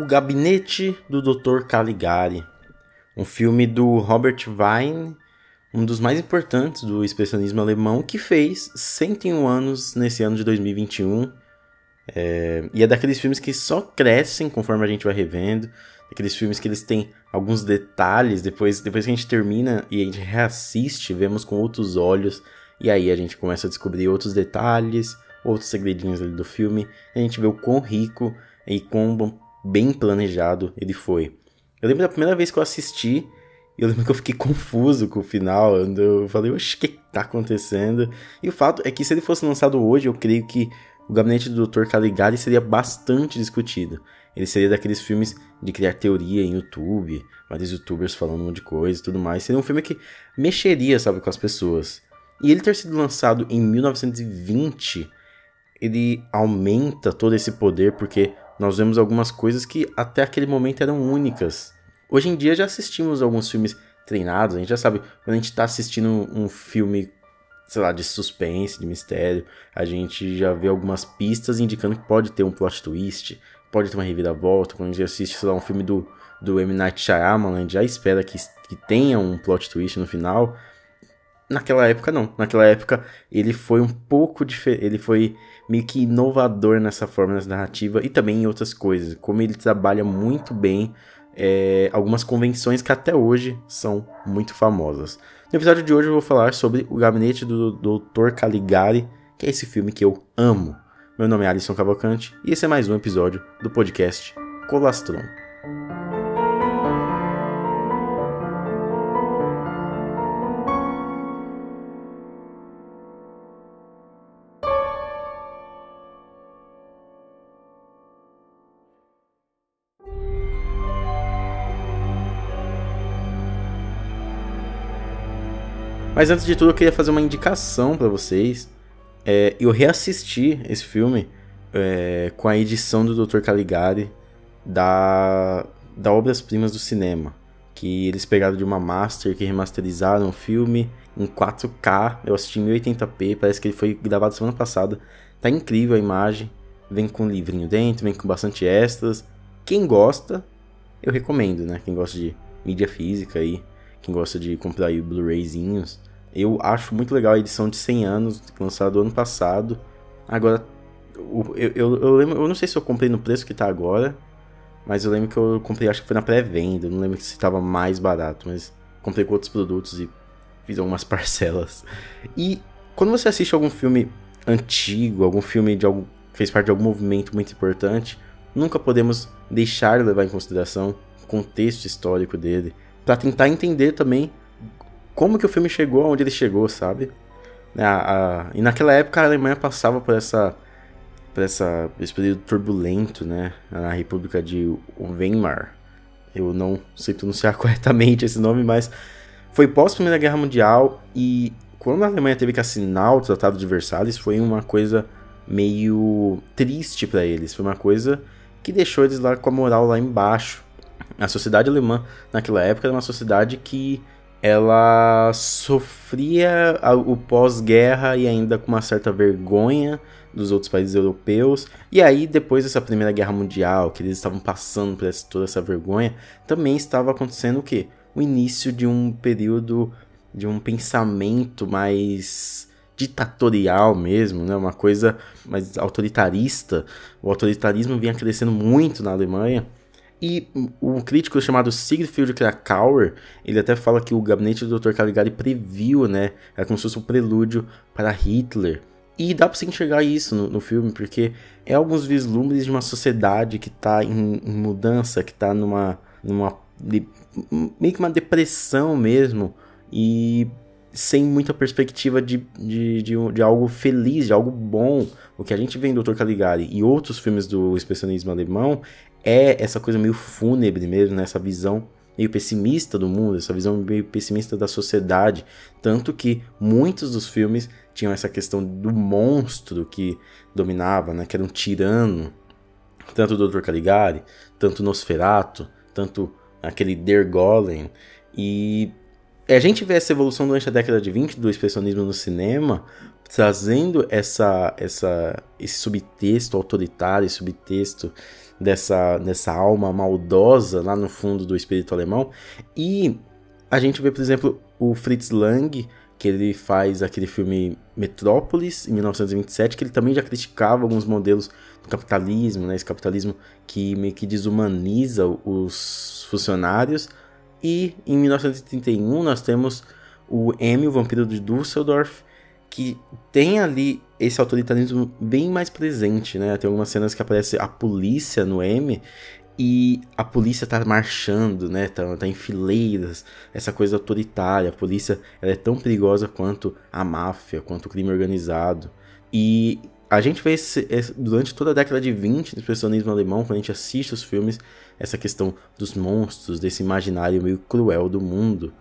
O Gabinete do Dr. Caligari, um filme do Robert Wein, um dos mais importantes do expressionismo alemão, que fez 101 anos nesse ano de 2021. É, e é daqueles filmes que só crescem conforme a gente vai revendo, aqueles filmes que eles têm alguns detalhes, depois, depois que a gente termina e a gente reassiste, vemos com outros olhos, e aí a gente começa a descobrir outros detalhes, outros segredinhos ali do filme, a gente vê o quão rico e quão bem planejado ele foi. Eu lembro da primeira vez que eu assisti, eu lembro que eu fiquei confuso com o final. Eu falei, oxe, o que tá acontecendo? E o fato é que se ele fosse lançado hoje, eu creio que o gabinete do Dr. Caligari seria bastante discutido. Ele seria daqueles filmes de criar teoria em YouTube, vários youtubers falando um monte de coisa e tudo mais. Seria um filme que mexeria, sabe, com as pessoas. E ele ter sido lançado em 1920, ele aumenta todo esse poder porque nós vemos algumas coisas que até aquele momento eram únicas. Hoje em dia já assistimos alguns filmes treinados, a gente já sabe, quando a gente está assistindo um filme, sei lá, de suspense, de mistério, a gente já vê algumas pistas indicando que pode ter um plot twist, pode ter uma reviravolta. Quando a gente assiste, sei lá, um filme do, do M. Night Shyamalan, a gente já espera que, que tenha um plot twist no final. Naquela época, não. Naquela época, ele foi um pouco diferente. Ele foi meio que inovador nessa forma, nessa narrativa e também em outras coisas. Como ele trabalha muito bem é, algumas convenções que até hoje são muito famosas. No episódio de hoje eu vou falar sobre O Gabinete do Dr. Caligari, que é esse filme que eu amo. Meu nome é Alisson Cavalcante e esse é mais um episódio do podcast Colastron. Mas antes de tudo, eu queria fazer uma indicação para vocês. É, eu reassisti esse filme é, com a edição do Dr. Caligari da, da Obras Primas do Cinema. Que eles pegaram de uma master que remasterizaram o filme em 4K. Eu assisti em 1080p, parece que ele foi gravado semana passada. Tá incrível a imagem. Vem com um livrinho dentro, vem com bastante extras. Quem gosta, eu recomendo, né? Quem gosta de mídia física aí, quem gosta de comprar aí Blu-rayzinhos, eu acho muito legal a edição de 100 anos, lançada ano passado. Agora, eu, eu, eu, lembro, eu não sei se eu comprei no preço que tá agora, mas eu lembro que eu comprei, acho que foi na pré-venda, não lembro se estava mais barato, mas comprei com outros produtos e fiz algumas parcelas. E quando você assiste algum filme antigo, algum filme de algum fez parte de algum movimento muito importante, nunca podemos deixar de levar em consideração o contexto histórico dele, para tentar entender também como que o filme chegou aonde ele chegou, sabe? A, a, e naquela época a Alemanha passava por essa por essa esse período turbulento, né, na República de Weimar. Eu não sei pronunciar corretamente esse nome, mas foi pós Primeira Guerra Mundial e quando a Alemanha teve que assinar o Tratado de Versalhes foi uma coisa meio triste para eles, foi uma coisa que deixou eles lá com a moral lá embaixo. A sociedade alemã naquela época era uma sociedade que ela sofria o pós-guerra e ainda com uma certa vergonha dos outros países europeus. E aí, depois dessa Primeira Guerra Mundial, que eles estavam passando por essa, toda essa vergonha, também estava acontecendo o quê? O início de um período de um pensamento mais ditatorial mesmo, né? Uma coisa mais autoritarista. O autoritarismo vinha crescendo muito na Alemanha. E um crítico chamado Siegfried Krakauer, ele até fala que o gabinete do Dr. Caligari previu, né? É como se fosse um prelúdio para Hitler. E dá pra você enxergar isso no, no filme, porque é alguns vislumbres de uma sociedade que tá em, em mudança, que tá numa. numa de, meio que uma depressão mesmo. E sem muita perspectiva de, de, de, de, algo feliz, de algo bom. O que a gente vê em Dr. Caligari e outros filmes do expressionismo alemão é essa coisa meio fúnebre mesmo, né? essa visão meio pessimista do mundo, essa visão meio pessimista da sociedade. Tanto que muitos dos filmes tinham essa questão do monstro que dominava, né? que era um tirano. Tanto o Dr. Caligari, tanto Nosferatu, tanto aquele Der Golem. E a gente vê essa evolução durante a década de 20 do expressionismo no cinema, trazendo essa, essa, esse subtexto autoritário, esse subtexto dessa, dessa alma maldosa lá no fundo do espírito alemão. E a gente vê, por exemplo, o Fritz Lang, que ele faz aquele filme Metrópolis, em 1927, que ele também já criticava alguns modelos do capitalismo, né, esse capitalismo que meio que desumaniza os funcionários. E em 1931 nós temos o M, o Vampiro de Düsseldorf, que tem ali esse autoritarismo bem mais presente, né? Tem algumas cenas que aparece a polícia no M e a polícia tá marchando, né? Tá, tá em fileiras, essa coisa autoritária. A polícia é tão perigosa quanto a máfia, quanto o crime organizado. E a gente vê esse, esse, durante toda a década de 20 do expressionismo alemão, quando a gente assiste os filmes, essa questão dos monstros, desse imaginário meio cruel do mundo.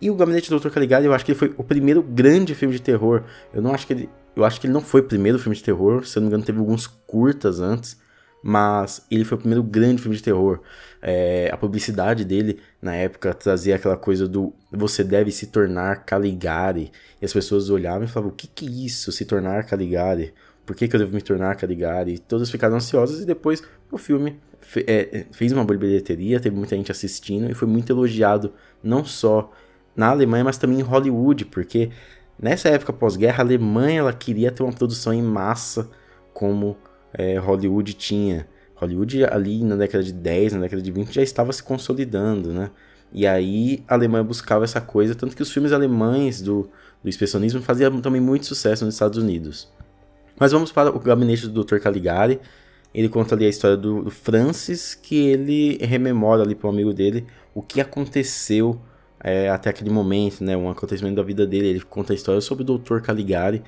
E o Gabinete do Dr. Caligari, eu acho que ele foi o primeiro grande filme de terror. Eu não acho que ele. Eu acho que ele não foi o primeiro filme de terror, se eu não me engano, teve alguns curtas antes mas ele foi o primeiro grande filme de terror. É, a publicidade dele, na época, trazia aquela coisa do você deve se tornar Caligari. E as pessoas olhavam e falavam: o que, que é isso, se tornar Caligari? Por que, que eu devo me tornar Caligari? E todas ficaram ansiosas e depois o filme fe é, fez uma bilheteria, teve muita gente assistindo e foi muito elogiado, não só na Alemanha, mas também em Hollywood, porque nessa época pós-guerra, a Alemanha ela queria ter uma produção em massa como é, Hollywood tinha. Hollywood ali na década de 10, na década de 20 já estava se consolidando, né? E aí a Alemanha buscava essa coisa, tanto que os filmes alemães do, do expressionismo faziam também muito sucesso nos Estados Unidos. Mas vamos para o gabinete do Dr. Caligari. Ele conta ali a história do, Francis, que ele rememora ali para um amigo dele o que aconteceu é, até aquele momento, né? Um acontecimento da vida dele. Ele conta a história sobre o Dr. Caligari,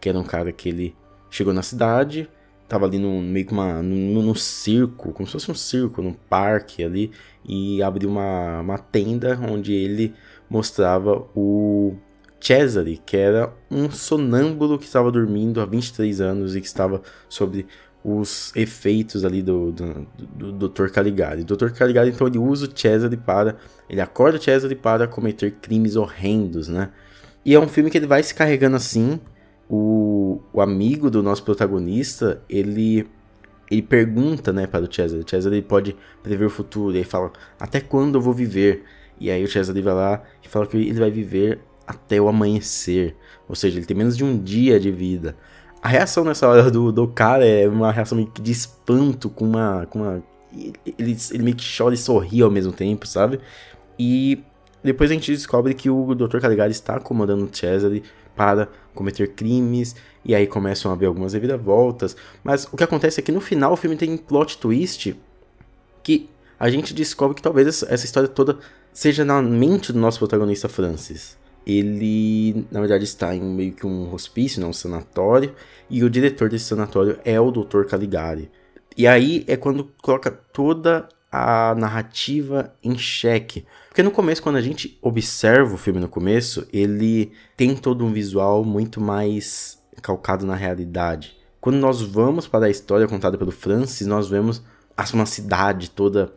que era um cara que ele chegou na cidade, tava ali no meio que uma circo, como se fosse um circo, num parque ali, e abriu uma, uma tenda onde ele mostrava o Cesare, que era um sonâmbulo que estava dormindo há 23 anos e que estava sobre os efeitos ali do, do, do, Dr. Caligari. O Dr. Caligari, então, ele usa o Cesare para... Ele acorda o Cesare para cometer crimes horrendos, né? E é um filme que ele vai se carregando assim, o, o amigo do nosso protagonista, ele ele pergunta, né, para o Cesare. O Cesare ele pode prever o futuro, e aí fala, até quando eu vou viver? E aí o Cesare vai lá e fala que ele vai viver até o amanhecer. Ou seja, ele tem menos de um dia de vida. A reação nessa hora do, do cara é uma reação meio que de espanto, com uma. Com uma ele, ele meio que chora e sorri ao mesmo tempo, sabe? E depois a gente descobre que o Dr. Caligari está comandando o Cesare para cometer crimes, e aí começam a haver algumas reviravoltas. Mas o que acontece é que no final o filme tem um plot twist que a gente descobre que talvez essa história toda seja na mente do nosso protagonista Francis. Ele, na verdade, está em meio que um hospício, né, um sanatório, e o diretor desse sanatório é o Dr. Caligari. E aí é quando coloca toda a narrativa em xeque. Porque no começo, quando a gente observa o filme no começo, ele tem todo um visual muito mais calcado na realidade. Quando nós vamos para a história contada pelo Francis, nós vemos uma cidade toda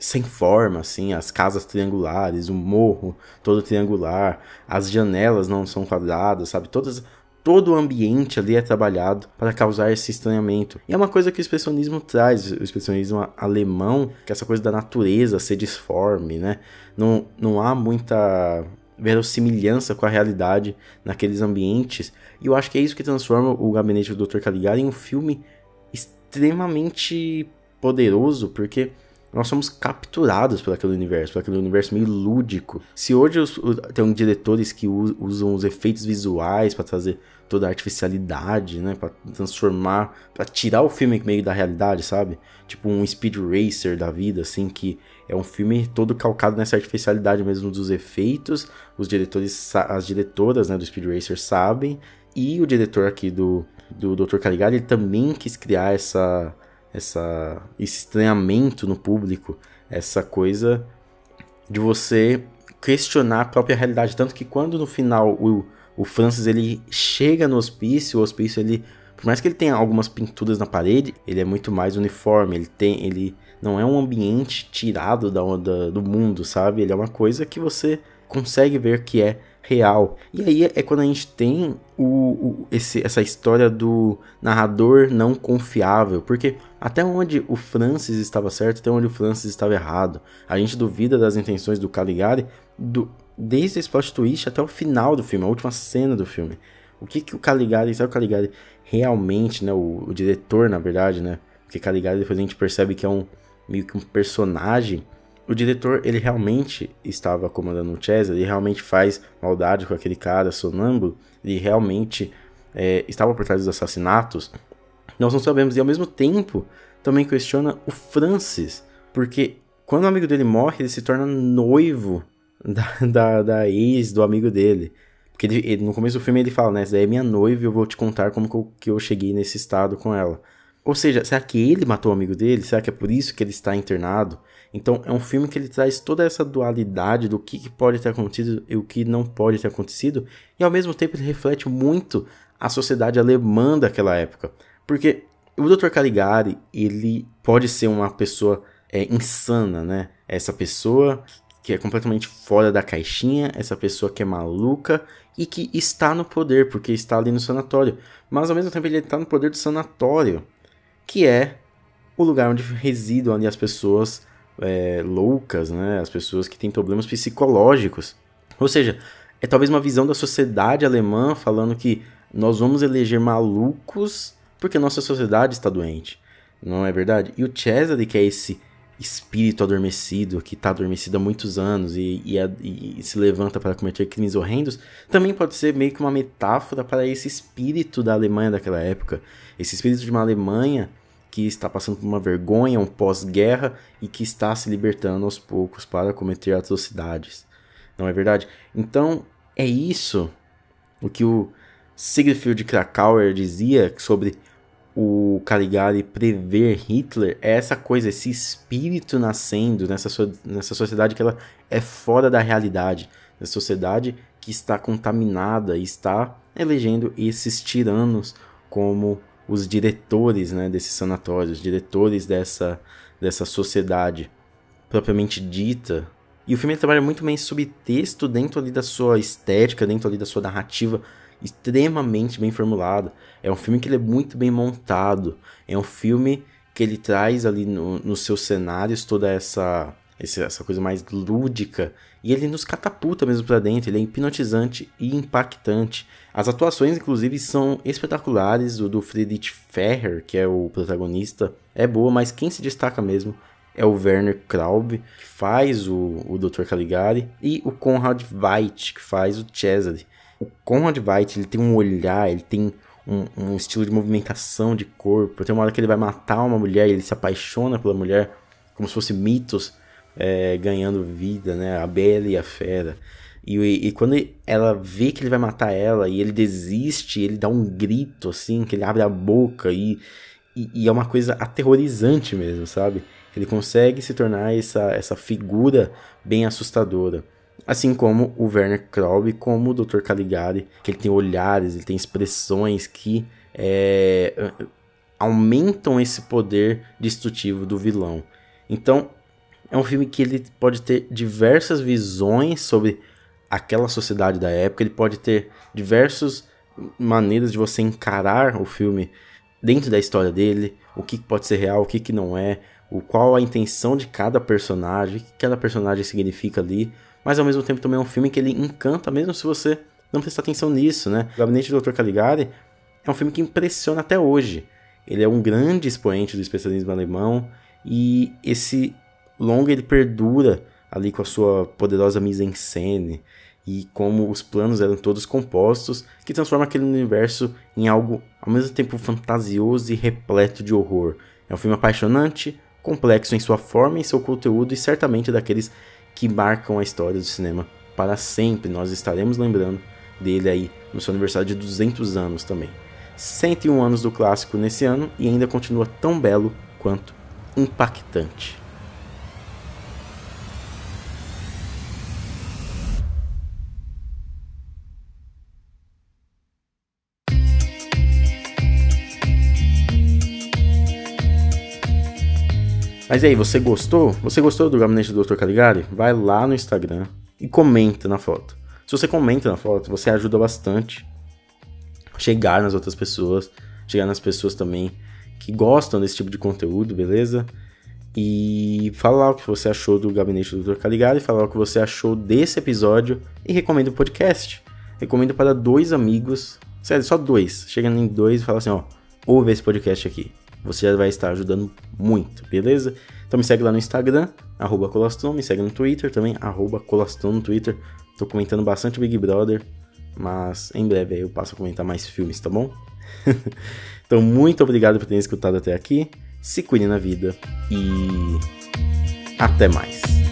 sem forma, assim, as casas triangulares, o morro todo triangular, as janelas não são quadradas, sabe? Todas todo o ambiente ali é trabalhado para causar esse estranhamento. E é uma coisa que o expressionismo traz, o expressionismo alemão, que é essa coisa da natureza ser disforme, né? Não, não há muita verossimilhança com a realidade naqueles ambientes. E eu acho que é isso que transforma o Gabinete do Dr. Caligari em um filme extremamente poderoso, porque nós somos capturados por aquele universo, por aquele universo meio lúdico. Se hoje os, tem diretores que usam os efeitos visuais para trazer toda a artificialidade, né, para transformar, para tirar o filme meio da realidade, sabe? Tipo um Speed Racer da vida, assim, que é um filme todo calcado nessa artificialidade mesmo dos efeitos. Os diretores, as diretoras, né, do Speed Racer sabem, e o diretor aqui do do Dr. Caligari, ele também quis criar essa essa, esse estranhamento no público, essa coisa de você questionar a própria realidade. Tanto que quando no final o, o Francis ele chega no hospício, o hospício ele, por mais que ele tenha algumas pinturas na parede, ele é muito mais uniforme, ele tem, ele não é um ambiente tirado da, da, do mundo, sabe? Ele é uma coisa que você consegue ver que é real. E aí é quando a gente tem o, o, esse, essa história do narrador não confiável, porque até onde o Francis estava certo, até onde o Francis estava errado. A gente duvida das intenções do Caligari do, desde esse plot twist até o final do filme, a última cena do filme. O que, que o Caligari, o Caligari realmente, né, o, o diretor, na verdade, né, porque Caligari depois a gente percebe que é um meio que um personagem o diretor, ele realmente estava comandando o Chess, ele realmente faz maldade com aquele cara sonâmbulo, ele realmente é, estava por trás dos assassinatos, nós não sabemos. E ao mesmo tempo, também questiona o Francis, porque quando o amigo dele morre, ele se torna noivo da, da, da ex do amigo dele. Porque ele, ele, no começo do filme ele fala, né? Essa daí é minha noiva e eu vou te contar como que eu, que eu cheguei nesse estado com ela. Ou seja, será que ele matou o amigo dele? Será que é por isso que ele está internado? Então é um filme que ele traz toda essa dualidade do que, que pode ter acontecido e o que não pode ter acontecido, e ao mesmo tempo ele reflete muito a sociedade alemã daquela época. Porque o Dr. Caligari, ele pode ser uma pessoa é, insana, né? Essa pessoa que é completamente fora da caixinha, essa pessoa que é maluca e que está no poder, porque está ali no sanatório. Mas ao mesmo tempo ele está no poder do sanatório, que é o lugar onde residam ali as pessoas é, loucas, né? As pessoas que têm problemas psicológicos. Ou seja, é talvez uma visão da sociedade alemã falando que nós vamos eleger malucos porque nossa sociedade está doente. Não é verdade? E o Cesare, que é esse espírito adormecido, que está adormecido há muitos anos e, e, e, se levanta para cometer crimes horrendos, também pode ser meio que uma metáfora para esse espírito da Alemanha daquela época. Esse espírito de uma Alemanha que está passando por uma vergonha, um pós-guerra e que está se libertando aos poucos para cometer atrocidades. Não é verdade? Então, é isso o que o Siegfried Krakauer dizia sobre o Caligari prever Hitler, é essa coisa, esse espírito nascendo nessa, so nessa sociedade que ela é fora da realidade, nessa sociedade que está contaminada e está elegendo esses tiranos como os diretores né, desses sanatórios, diretores dessa, dessa sociedade propriamente dita. E o filme trabalha muito bem subtexto dentro ali da sua estética, dentro ali da sua narrativa extremamente bem formulada. É um filme que ele é muito bem montado. É um filme que ele traz ali no, nos seus cenários toda essa essa coisa mais lúdica, e ele nos catapulta mesmo para dentro, ele é hipnotizante e impactante. As atuações, inclusive, são espetaculares, o do Friedrich Ferrer, que é o protagonista, é boa, mas quem se destaca mesmo é o Werner Kraub, que faz o, o Dr. Caligari, e o Conrad Veidt, que faz o Cesare. O Conrad Veidt, ele tem um olhar, ele tem um, um, estilo de movimentação de corpo. Tem uma hora que ele vai matar uma mulher ele se apaixona pela mulher, como se fosse mitos é, ganhando vida, né? A Bela e a Fera. E, e, quando ela vê que ele vai matar ela e ele desiste, ele dá um grito assim, que ele abre a boca e, e, e, é uma coisa aterrorizante mesmo, sabe? Ele consegue se tornar essa, essa figura bem assustadora. Assim como o Werner Kraub, como o Dr. Caligari, que ele tem olhares, ele tem expressões que é, aumentam esse poder destrutivo do vilão. Então, é um filme que ele pode ter diversas visões sobre aquela sociedade da época, ele pode ter diversas maneiras de você encarar o filme dentro da história dele, o que pode ser real, o que, que não é, o qual a intenção de cada personagem, o que cada personagem significa ali, mas ao mesmo tempo também é um filme que ele encanta mesmo se você não prestar atenção nisso, né? O Gabinete do Dr. Caligari é um filme que impressiona até hoje. Ele é um grande expoente do especialismo alemão e esse longa ele perdura ali com a sua poderosa mise-en-scène e como os planos eram todos compostos, que transforma aquele universo em algo ao mesmo tempo fantasioso e repleto de horror. É um filme apaixonante, complexo em sua forma e seu conteúdo e certamente daqueles que marcam a história do cinema para sempre. Nós estaremos lembrando dele aí no seu aniversário de 200 anos também. 101 anos do clássico nesse ano e ainda continua tão belo quanto impactante. Mas aí, você gostou? Você gostou do gabinete do Dr. Caligari? Vai lá no Instagram e comenta na foto. Se você comenta na foto, você ajuda bastante chegar nas outras pessoas, chegar nas pessoas também que gostam desse tipo de conteúdo, beleza? E falar o que você achou do Gabinete do Dr. Caligari, falar o que você achou desse episódio e recomendo o podcast. Recomendo para dois amigos, sério, só dois. Chegando em dois e fala assim, ó, ouve esse podcast aqui. Você já vai estar ajudando muito, beleza? Então me segue lá no Instagram, arroba me segue no Twitter também, arroba no Twitter. Tô comentando bastante Big Brother, mas em breve aí eu passo a comentar mais filmes, tá bom? então, muito obrigado por ter escutado até aqui. Se cuide na vida e até mais.